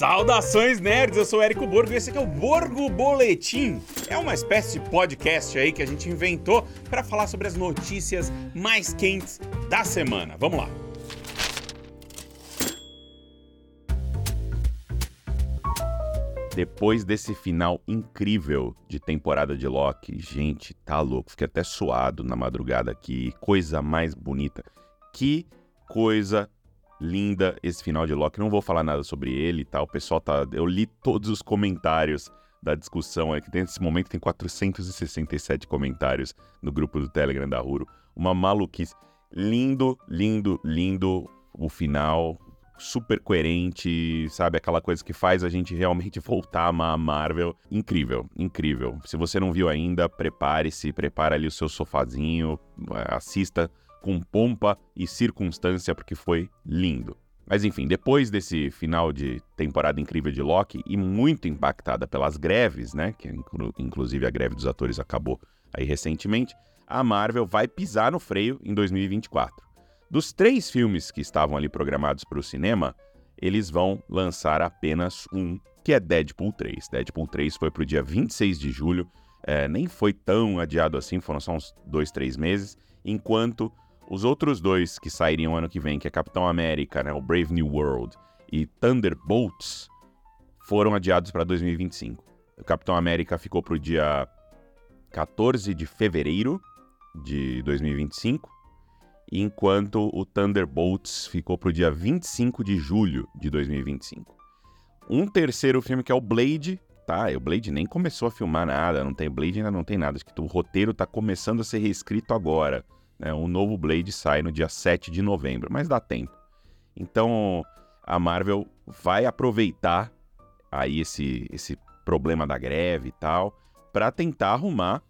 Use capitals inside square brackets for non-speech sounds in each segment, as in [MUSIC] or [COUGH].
Saudações nerds, eu sou o Érico Borgo e esse aqui é o Borgo Boletim. É uma espécie de podcast aí que a gente inventou para falar sobre as notícias mais quentes da semana. Vamos lá. Depois desse final incrível de temporada de Loki, gente, tá louco. Fiquei até suado na madrugada aqui. Coisa mais bonita. Que coisa linda esse final de Loki. Não vou falar nada sobre ele e tal. O pessoal tá. Eu li todos os comentários da discussão aqui. Nesse momento tem 467 comentários no grupo do Telegram da Ruro. Uma maluquice. Lindo, lindo, lindo o final. Super coerente, sabe? Aquela coisa que faz a gente realmente [LAUGHS] voltar a amar a Marvel. Incrível, incrível. Se você não viu ainda, prepare-se, prepare ali o seu sofazinho, assista com pompa e circunstância, porque foi lindo. Mas enfim, depois desse final de temporada incrível de Loki e muito impactada pelas greves, né, que inclusive a greve dos atores acabou aí recentemente, a Marvel vai pisar no freio em 2024. Dos três filmes que estavam ali programados para o cinema, eles vão lançar apenas um, que é Deadpool 3. Deadpool 3 foi para o dia 26 de julho, é, nem foi tão adiado assim, foram só uns dois, três meses, enquanto os outros dois que sairiam ano que vem, que é Capitão América, né, o Brave New World, e Thunderbolts, foram adiados para 2025. O Capitão América ficou para o dia 14 de fevereiro de 2025, enquanto o Thunderbolts ficou para o dia 25 de julho de 2025. Um terceiro filme que é o Blade, tá? O Blade nem começou a filmar nada, não tem Blade ainda não tem nada, acho que o roteiro está começando a ser reescrito agora. Né? O novo Blade sai no dia 7 de novembro, mas dá tempo. Então a Marvel vai aproveitar aí esse, esse problema da greve e tal para tentar arrumar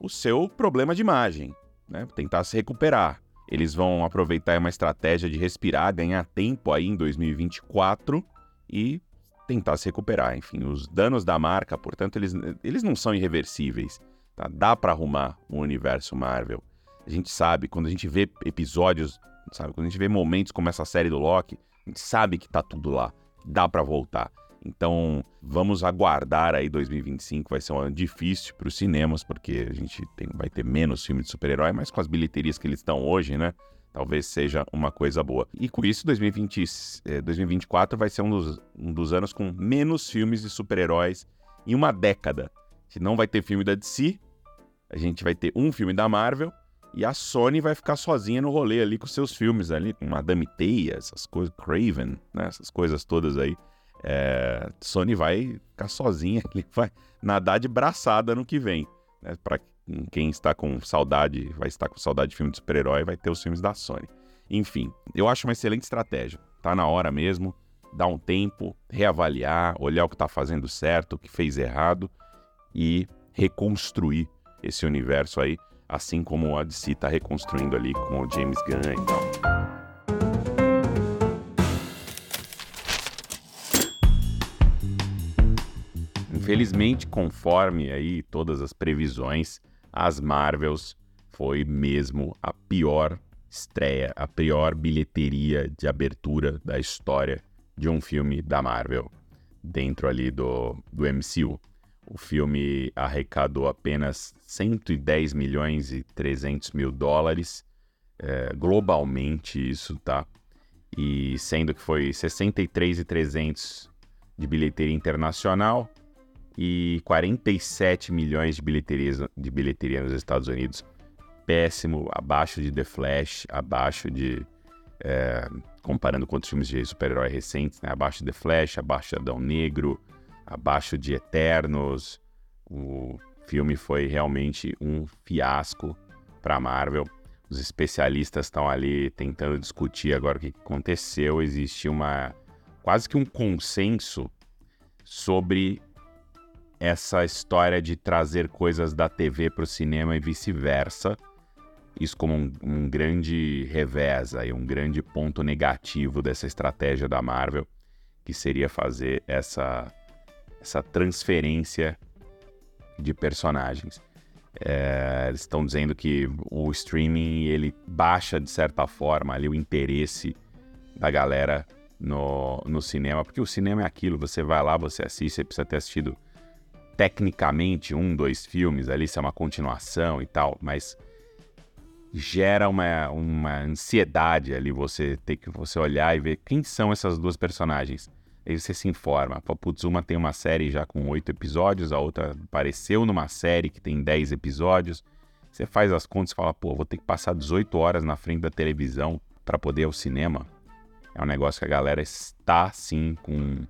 o seu problema de imagem, né? tentar se recuperar. Eles vão aproveitar uma estratégia de respirar, ganhar tempo aí em 2024 e tentar se recuperar. Enfim, os danos da marca, portanto, eles, eles não são irreversíveis. Tá? Dá para arrumar o universo Marvel. A gente sabe, quando a gente vê episódios, sabe, quando a gente vê momentos como essa série do Loki, a gente sabe que tá tudo lá, dá para voltar. Então, vamos aguardar aí 2025, vai ser um ano difícil para os cinemas, porque a gente tem, vai ter menos filmes de super-herói, mas com as bilheterias que eles estão hoje, né? Talvez seja uma coisa boa. E com isso, 2020, 2024 vai ser um dos, um dos anos com menos filmes de super-heróis em uma década. Gente não vai ter filme da DC, a gente vai ter um filme da Marvel e a Sony vai ficar sozinha no rolê ali com seus filmes ali, com Madame Teia, essas coisas, Craven, né? Essas coisas todas aí. É, Sony vai ficar sozinha, ele [LAUGHS] vai nadar de braçada no que vem. Né? Para quem está com saudade, vai estar com saudade de filme de super-herói, vai ter os filmes da Sony. Enfim, eu acho uma excelente estratégia. Tá na hora mesmo, dar um tempo, reavaliar, olhar o que está fazendo certo, o que fez errado e reconstruir esse universo aí assim como a DC está reconstruindo ali com o James Gunn e tal. Infelizmente, conforme aí todas as previsões, as Marvels foi mesmo a pior estreia, a pior bilheteria de abertura da história de um filme da Marvel dentro ali do, do MCU. O filme arrecadou apenas 110 milhões e 300 mil dólares, é, globalmente isso, tá? E sendo que foi 63 e 300 de bilheteria internacional e 47 milhões de bilheteria, de bilheteria nos Estados Unidos. Péssimo, abaixo de The Flash, abaixo de... É, comparando com outros filmes de super-herói recentes, né? Abaixo de The Flash, abaixo de Adão Negro, abaixo de Eternos. O filme foi realmente um fiasco para Marvel. Os especialistas estão ali tentando discutir agora o que aconteceu. Existe uma quase que um consenso sobre essa história de trazer coisas da TV para o cinema e vice-versa. Isso como um, um grande revés, aí, um grande ponto negativo dessa estratégia da Marvel, que seria fazer essa essa transferência de personagens. É, eles estão dizendo que o streaming ele baixa de certa forma ali o interesse da galera no, no cinema, porque o cinema é aquilo, você vai lá, você assiste, você precisa ter assistido tecnicamente um, dois filmes ali, se é uma continuação e tal, mas gera uma, uma ansiedade ali você ter que você olhar e ver quem são essas duas personagens. Aí você se informa. Putz, uma tem uma série já com oito episódios, a outra apareceu numa série que tem dez episódios. Você faz as contas e fala, pô, vou ter que passar 18 horas na frente da televisão para poder ir ao cinema. É um negócio que a galera está, sim, com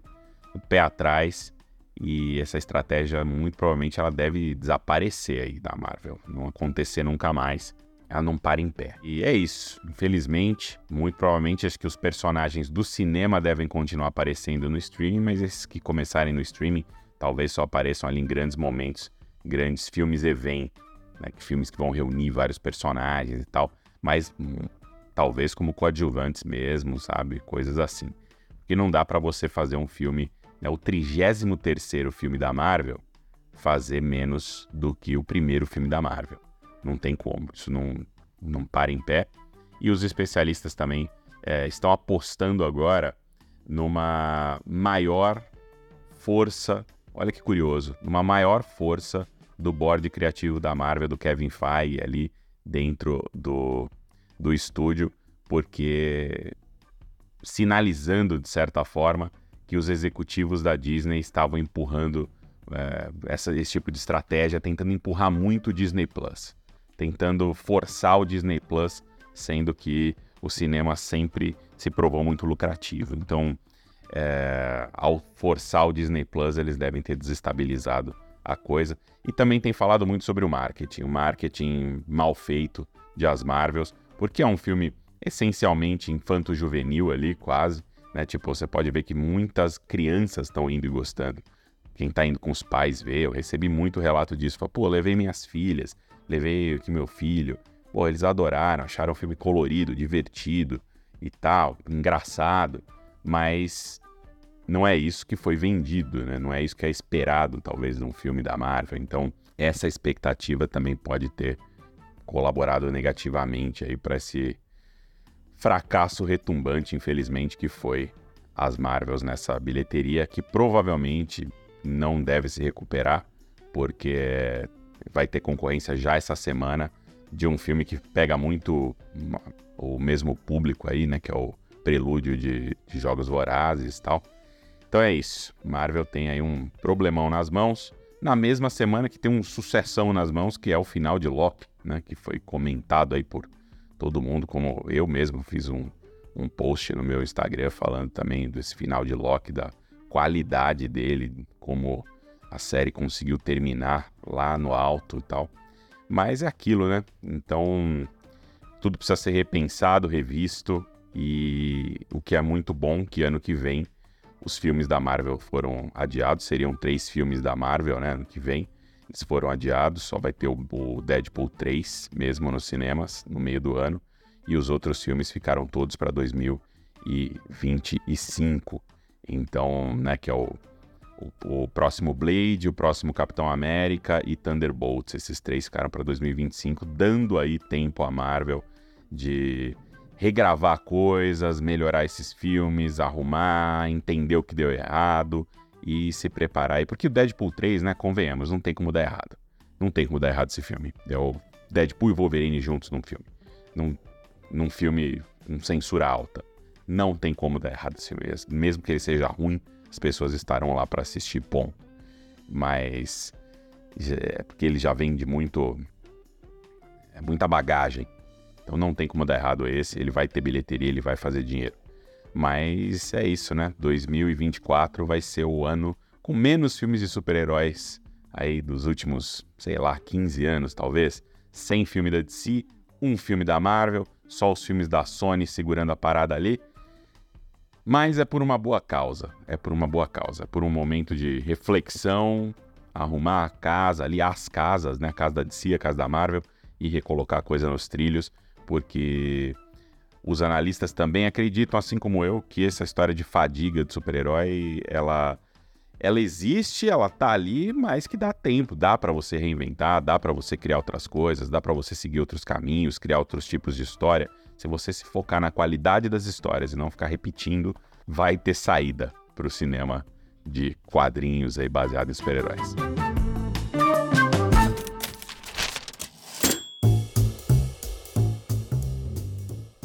o pé atrás. E essa estratégia, muito provavelmente, ela deve desaparecer aí da Marvel. Não acontecer nunca mais ela não para em pé. E é isso. Infelizmente, muito provavelmente, acho que os personagens do cinema devem continuar aparecendo no streaming, mas esses que começarem no streaming talvez só apareçam ali em grandes momentos, grandes filmes evento, né? Filmes que vão reunir vários personagens e tal, mas hum, talvez como coadjuvantes mesmo, sabe? Coisas assim. Porque não dá para você fazer um filme, né, o 33 terceiro filme da Marvel, fazer menos do que o primeiro filme da Marvel. Não tem como, isso não, não para em pé. E os especialistas também é, estão apostando agora numa maior força, olha que curioso, numa maior força do board criativo da Marvel, do Kevin Feige ali dentro do, do estúdio, porque sinalizando de certa forma que os executivos da Disney estavam empurrando é, essa, esse tipo de estratégia, tentando empurrar muito o Disney Plus tentando forçar o Disney Plus, sendo que o cinema sempre se provou muito lucrativo. Então, é, ao forçar o Disney Plus, eles devem ter desestabilizado a coisa. E também tem falado muito sobre o marketing, o marketing mal feito de As Marvels, porque é um filme essencialmente infanto-juvenil ali, quase. Né? Tipo, você pode ver que muitas crianças estão indo e gostando. Quem está indo com os pais vê, eu recebi muito relato disso. Fala, pô, levei minhas filhas, levei aqui meu filho. Pô, eles adoraram, acharam o filme colorido, divertido e tal, engraçado, mas não é isso que foi vendido, né? Não é isso que é esperado, talvez, de um filme da Marvel. Então, essa expectativa também pode ter colaborado negativamente aí para esse fracasso retumbante, infelizmente, que foi as Marvels nessa bilheteria, que provavelmente não deve se recuperar, porque vai ter concorrência já essa semana de um filme que pega muito o mesmo público aí, né? Que é o prelúdio de, de Jogos Vorazes e tal. Então é isso. Marvel tem aí um problemão nas mãos. Na mesma semana que tem um sucessão nas mãos, que é o final de Loki, né? Que foi comentado aí por todo mundo, como eu mesmo fiz um, um post no meu Instagram falando também desse final de Loki, da qualidade dele, como a série conseguiu terminar lá no alto e tal. Mas é aquilo, né? Então, tudo precisa ser repensado, revisto. E o que é muito bom que ano que vem os filmes da Marvel foram adiados. Seriam três filmes da Marvel, né? Ano que vem. Eles foram adiados. Só vai ter o, Deadpool 3 mesmo nos cinemas no meio do ano. E os outros filmes ficaram todos para 2025. Então, né? Que é o o, próximo Blade, o próximo Capitão América e Thunderbolts. Esses três ficaram para 2025, dando aí tempo à Marvel de regravar coisas, melhorar esses filmes, arrumar, entender o que deu errado e se preparar aí. Porque o Deadpool 3, né, convenhamos, não tem como dar errado. Não tem como dar errado esse filme. É o Deadpool e Wolverine juntos num filme. Num, num filme com censura alta. Não tem como dar errado esse filme. Mesmo que ele seja ruim, as pessoas estarão lá para assistir, bom. Mas é porque ele já vem de muito é muita bagagem. Então não tem como dar errado esse, ele vai ter bilheteria, ele vai fazer dinheiro. Mas é isso, né? 2024 vai ser o ano com menos filmes de super-heróis aí dos últimos, sei lá, 15 anos talvez. Sem filme da DC, um filme da Marvel, só os filmes da Sony segurando a parada ali. Mas é por uma boa causa. É por uma boa causa. É por um momento de reflexão, arrumar a casa, ali as casas, né? A casa da DC, a casa da Marvel, e recolocar a coisa nos trilhos, porque os analistas também acreditam, assim como eu, que essa história de fadiga de super-herói, ela ela existe, ela tá ali, mas que dá tempo, dá para você reinventar, dá para você criar outras coisas, dá para você seguir outros caminhos, criar outros tipos de história se você se focar na qualidade das histórias e não ficar repetindo vai ter saída para o cinema de quadrinhos aí baseado em super-heróis.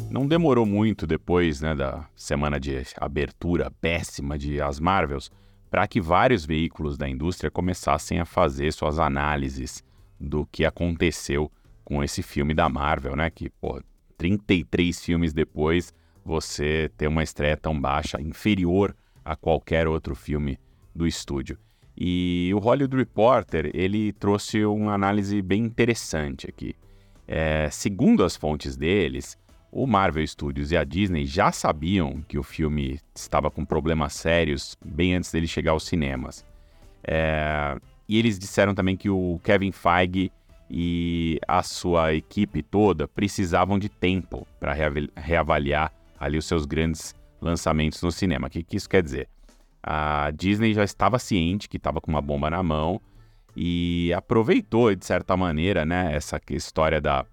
Não demorou muito depois né, da semana de abertura péssima de As Marvels para que vários veículos da indústria começassem a fazer suas análises do que aconteceu com esse filme da Marvel, né? Que, pô, 33 filmes depois, você ter uma estreia tão baixa, inferior a qualquer outro filme do estúdio. E o Hollywood Reporter, ele trouxe uma análise bem interessante aqui. É, segundo as fontes deles, o Marvel Studios e a Disney já sabiam que o filme estava com problemas sérios bem antes dele chegar aos cinemas. É, e eles disseram também que o Kevin Feige e a sua equipe toda precisavam de tempo para reavaliar ali os seus grandes lançamentos no cinema. O que, que isso quer dizer? A Disney já estava ciente que estava com uma bomba na mão e aproveitou, de certa maneira, né, essa história da,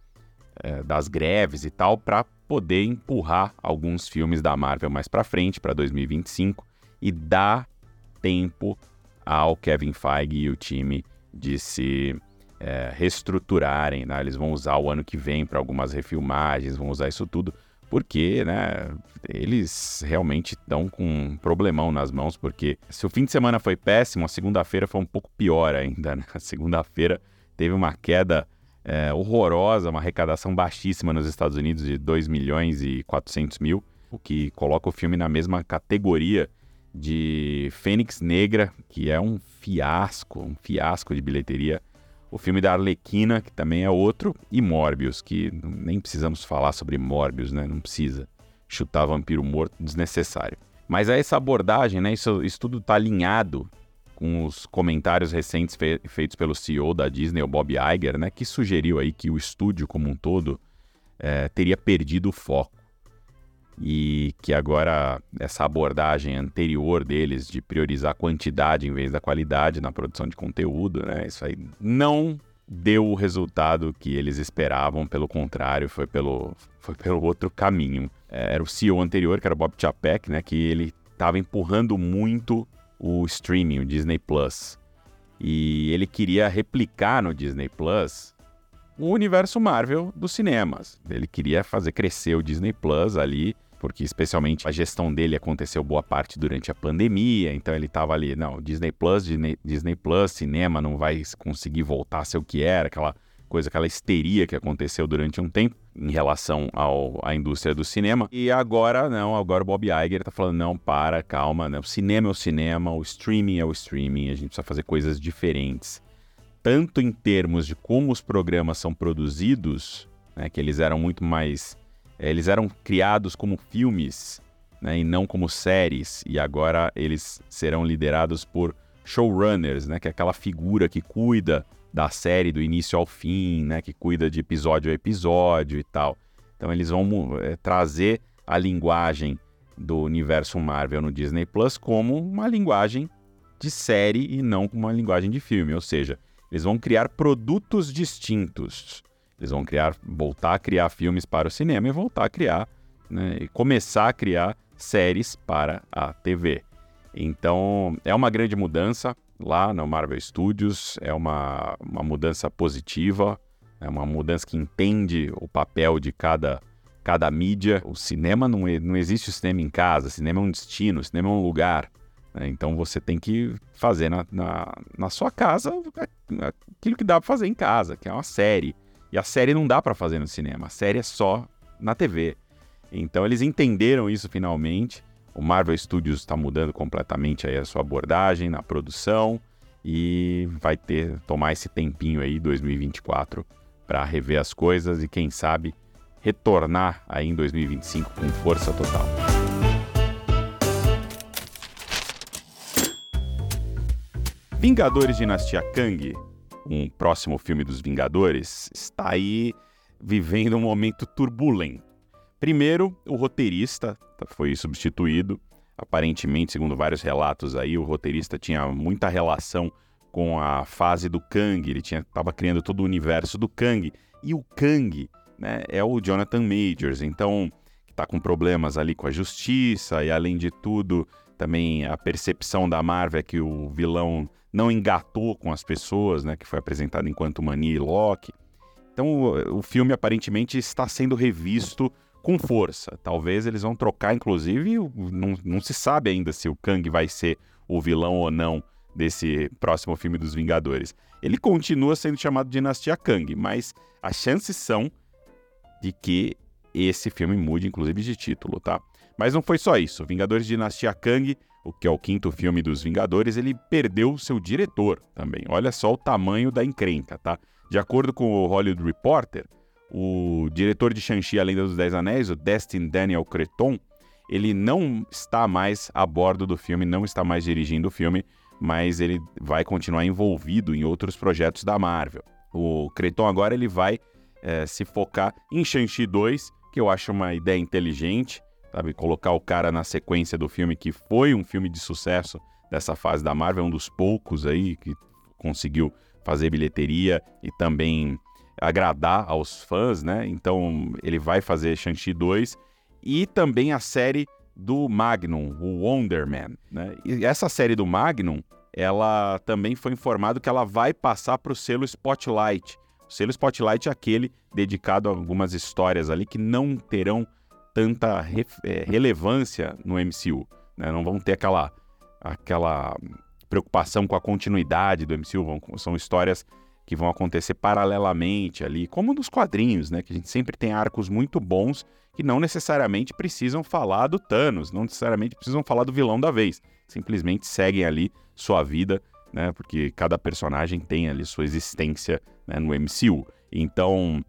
é, das greves e tal, para poder empurrar alguns filmes da Marvel mais para frente, para 2025, e dar tempo ao Kevin Feige e o time de se é, reestruturarem. Né? Eles vão usar o ano que vem para algumas refilmagens, vão usar isso tudo, porque né, eles realmente estão com um problemão nas mãos, porque se o fim de semana foi péssimo, a segunda-feira foi um pouco pior ainda. Né? A segunda-feira teve uma queda é, horrorosa, uma arrecadação baixíssima nos Estados Unidos de 2 milhões e 400 mil, o que coloca o filme na mesma categoria de Fênix Negra, que é um fiasco, um fiasco de bilheteria. O filme da Arlequina, que também é outro, e Morbius, que nem precisamos falar sobre Morbius, né? Não precisa chutar vampiro morto desnecessário. Mas é essa abordagem, né? Isso, isso tudo está alinhado com os comentários recentes fe feitos pelo CEO da Disney, o Bob Iger, né, que sugeriu aí que o estúdio como um todo é, teria perdido o foco e que agora essa abordagem anterior deles de priorizar a quantidade em vez da qualidade na produção de conteúdo, né, isso aí não deu o resultado que eles esperavam, pelo contrário, foi pelo, foi pelo outro caminho. É, era o CEO anterior, que era o Bob Chapek, né, que ele estava empurrando muito o streaming, o Disney Plus. E ele queria replicar no Disney Plus o universo Marvel dos cinemas. Ele queria fazer crescer o Disney Plus ali, porque especialmente a gestão dele aconteceu boa parte durante a pandemia, então ele estava ali, não, Disney Plus, Disney, Disney Plus, cinema não vai conseguir voltar a ser o que era, aquela coisa, aquela histeria que aconteceu durante um tempo em relação ao, à indústria do cinema. E agora não, agora o Bob Iger tá falando, não, para, calma, né? o cinema é o cinema, o streaming é o streaming, a gente precisa fazer coisas diferentes. Tanto em termos de como os programas são produzidos, né, que eles eram muito mais... É, eles eram criados como filmes, né, e não como séries, e agora eles serão liderados por showrunners, né, que é aquela figura que cuida da série do início ao fim, né, que cuida de episódio a episódio e tal. Então eles vão é, trazer a linguagem do universo Marvel no Disney Plus como uma linguagem de série e não como uma linguagem de filme, ou seja, eles vão criar produtos distintos. Eles vão criar, voltar a criar filmes para o cinema e voltar a criar, né, e começar a criar séries para a TV. Então é uma grande mudança lá no Marvel Studios. É uma, uma mudança positiva, é uma mudança que entende o papel de cada, cada mídia. O cinema não, não existe o cinema em casa, cinema é um destino, cinema é um lugar. Né? Então você tem que fazer na, na, na sua casa aquilo que dá para fazer em casa, que é uma série. E a série não dá para fazer no cinema, a série é só na TV. Então eles entenderam isso finalmente o Marvel Studios está mudando completamente aí a sua abordagem na produção e vai ter tomar esse tempinho aí 2024 para rever as coisas e quem sabe retornar aí em 2025 com força total. Vingadores Dinastia Kang, um próximo filme dos Vingadores, está aí vivendo um momento turbulento. Primeiro, o roteirista foi substituído. Aparentemente, segundo vários relatos aí, o roteirista tinha muita relação com a fase do Kang, ele estava criando todo o universo do Kang. E o Kang né, é o Jonathan Majors, então tá com problemas ali com a justiça e além de tudo, também a percepção da Marvel é que o vilão não engatou com as pessoas, né, que foi apresentado enquanto Mani e Loki. Então o, o filme aparentemente está sendo revisto com força. Talvez eles vão trocar, inclusive, não, não se sabe ainda se o Kang vai ser o vilão ou não desse próximo filme dos Vingadores. Ele continua sendo chamado de Dinastia Kang, mas as chances são de que esse filme mude, inclusive, de título, tá? Mas não foi só isso. Vingadores Dinastia Kang, o que é o quinto filme dos Vingadores, ele perdeu seu diretor também. Olha só o tamanho da encrenca, tá? De acordo com o Hollywood Reporter, o diretor de Shang-Chi A Lenda dos Dez Anéis, o Destin Daniel Creton, ele não está mais a bordo do filme, não está mais dirigindo o filme, mas ele vai continuar envolvido em outros projetos da Marvel. O Creton agora ele vai é, se focar em Shang-Chi 2, que eu acho uma ideia inteligente, sabe? Colocar o cara na sequência do filme, que foi um filme de sucesso dessa fase da Marvel, um dos poucos aí que conseguiu fazer bilheteria e também agradar aos fãs, né? Então ele vai fazer Shang-Chi 2 e também a série do Magnum, o Wonder Man, né? E essa série do Magnum, ela também foi informado que ela vai passar para o selo Spotlight. O selo Spotlight é aquele dedicado a algumas histórias ali que não terão tanta re é, relevância no MCU, né? Não vão ter aquela aquela preocupação com a continuidade do MCU, vão, são histórias que vão acontecer paralelamente ali, como nos quadrinhos, né? Que a gente sempre tem arcos muito bons que não necessariamente precisam falar do Thanos, não necessariamente precisam falar do vilão da vez. Simplesmente seguem ali sua vida, né? Porque cada personagem tem ali sua existência né, no MCU. Então,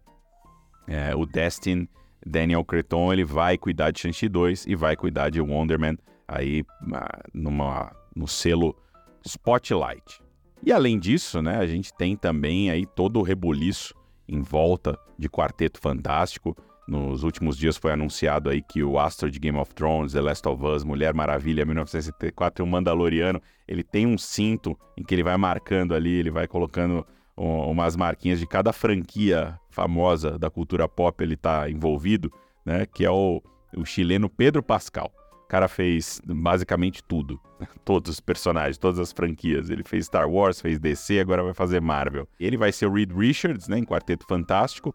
é, o Destin Daniel Creton ele vai cuidar de Shang-Chi 2 e vai cuidar de Wonder Man aí ah, numa, no selo Spotlight. E além disso, né, a gente tem também aí todo o rebuliço em volta de Quarteto Fantástico. Nos últimos dias foi anunciado aí que o Astro de Game of Thrones, The Last of Us, Mulher Maravilha, 1974 e o Mandaloriano, ele tem um cinto em que ele vai marcando ali, ele vai colocando umas marquinhas de cada franquia famosa da cultura pop ele está envolvido, né? Que é o, o chileno Pedro Pascal cara fez basicamente tudo. [LAUGHS] Todos os personagens, todas as franquias. Ele fez Star Wars, fez DC, agora vai fazer Marvel. Ele vai ser o Reed Richards, né, em Quarteto Fantástico.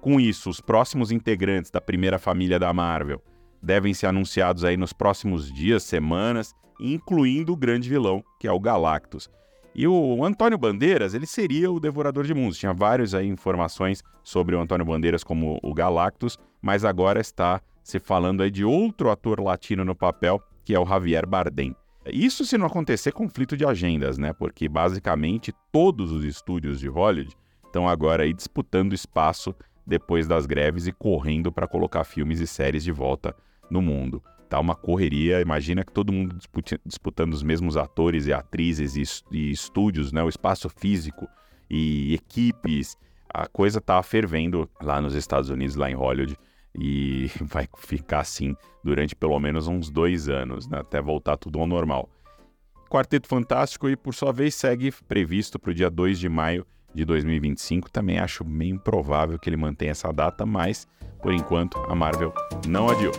Com isso, os próximos integrantes da primeira família da Marvel devem ser anunciados aí nos próximos dias, semanas, incluindo o grande vilão, que é o Galactus. E o Antônio Bandeiras, ele seria o Devorador de Mundos. Tinha várias aí informações sobre o Antônio Bandeiras como o Galactus, mas agora está se falando aí de outro ator latino no papel, que é o Javier Bardem. Isso se não acontecer conflito de agendas, né? Porque basicamente todos os estúdios de Hollywood estão agora aí disputando espaço depois das greves e correndo para colocar filmes e séries de volta no mundo. Tá uma correria, imagina que todo mundo disputando os mesmos atores e atrizes e, estúdios, né? O espaço físico e equipes. A coisa tá fervendo lá nos Estados Unidos, lá em Hollywood e [LAUGHS] vai ficar assim durante pelo menos uns dois anos, né, até voltar tudo ao normal. Quarteto Fantástico, e por sua vez, segue previsto para o dia 2 de maio de 2025. Também acho meio improvável que ele mantenha essa data, mas por enquanto a Marvel não adiou.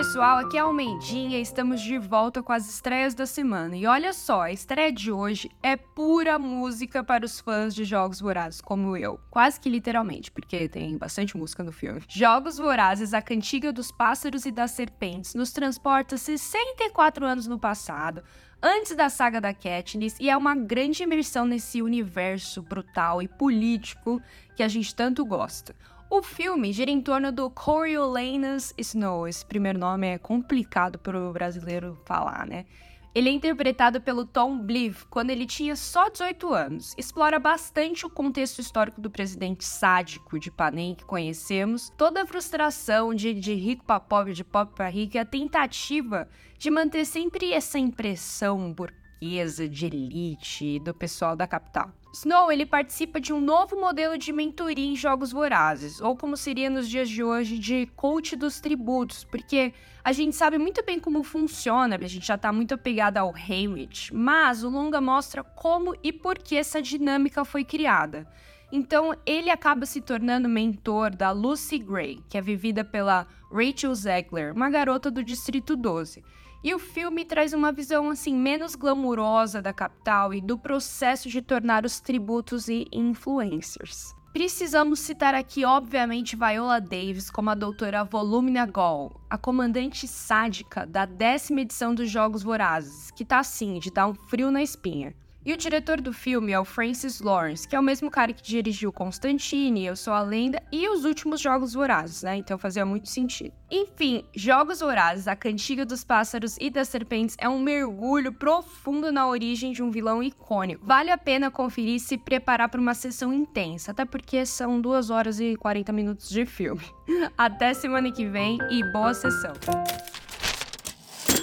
Pessoal, aqui é Almeidinha e estamos de volta com as estreias da semana. E olha só, a estreia de hoje é pura música para os fãs de Jogos Vorazes, como eu. Quase que literalmente, porque tem bastante música no filme. Jogos Vorazes, a cantiga dos pássaros e das serpentes, nos transporta 64 anos no passado, antes da saga da Katniss, e é uma grande imersão nesse universo brutal e político que a gente tanto gosta. O filme gira em torno do Coriolanus Snow. Esse primeiro nome é complicado para o brasileiro falar, né? Ele é interpretado pelo Tom Blyth quando ele tinha só 18 anos. Explora bastante o contexto histórico do presidente sádico de Panem que conhecemos, toda a frustração de, de rico para pobre, de pobre para rico, e a tentativa de manter sempre essa impressão burguesa, de elite, do pessoal da capital. Snow ele participa de um novo modelo de mentoria em jogos vorazes, ou como seria nos dias de hoje de coach dos tributos, porque a gente sabe muito bem como funciona, a gente já está muito apegado ao Haymitch, mas o longa mostra como e por que essa dinâmica foi criada. Então, ele acaba se tornando mentor da Lucy Gray, que é vivida pela Rachel Zegler, uma garota do Distrito 12. E o filme traz uma visão assim menos glamurosa da capital e do processo de tornar os tributos e influencers. Precisamos citar aqui, obviamente, Viola Davis como a doutora Volumina Gall, a comandante sádica da décima edição dos Jogos Vorazes, que tá assim, de dar um frio na espinha. E o diretor do filme é o Francis Lawrence, que é o mesmo cara que dirigiu Constantine, Eu Sou a Lenda e os últimos Jogos Vorazes, né? Então fazia muito sentido. Enfim, Jogos Vorazes, a Cantiga dos Pássaros e das Serpentes é um mergulho profundo na origem de um vilão icônico. Vale a pena conferir e se preparar para uma sessão intensa, até porque são 2 horas e 40 minutos de filme. [LAUGHS] Até semana que vem e boa sessão!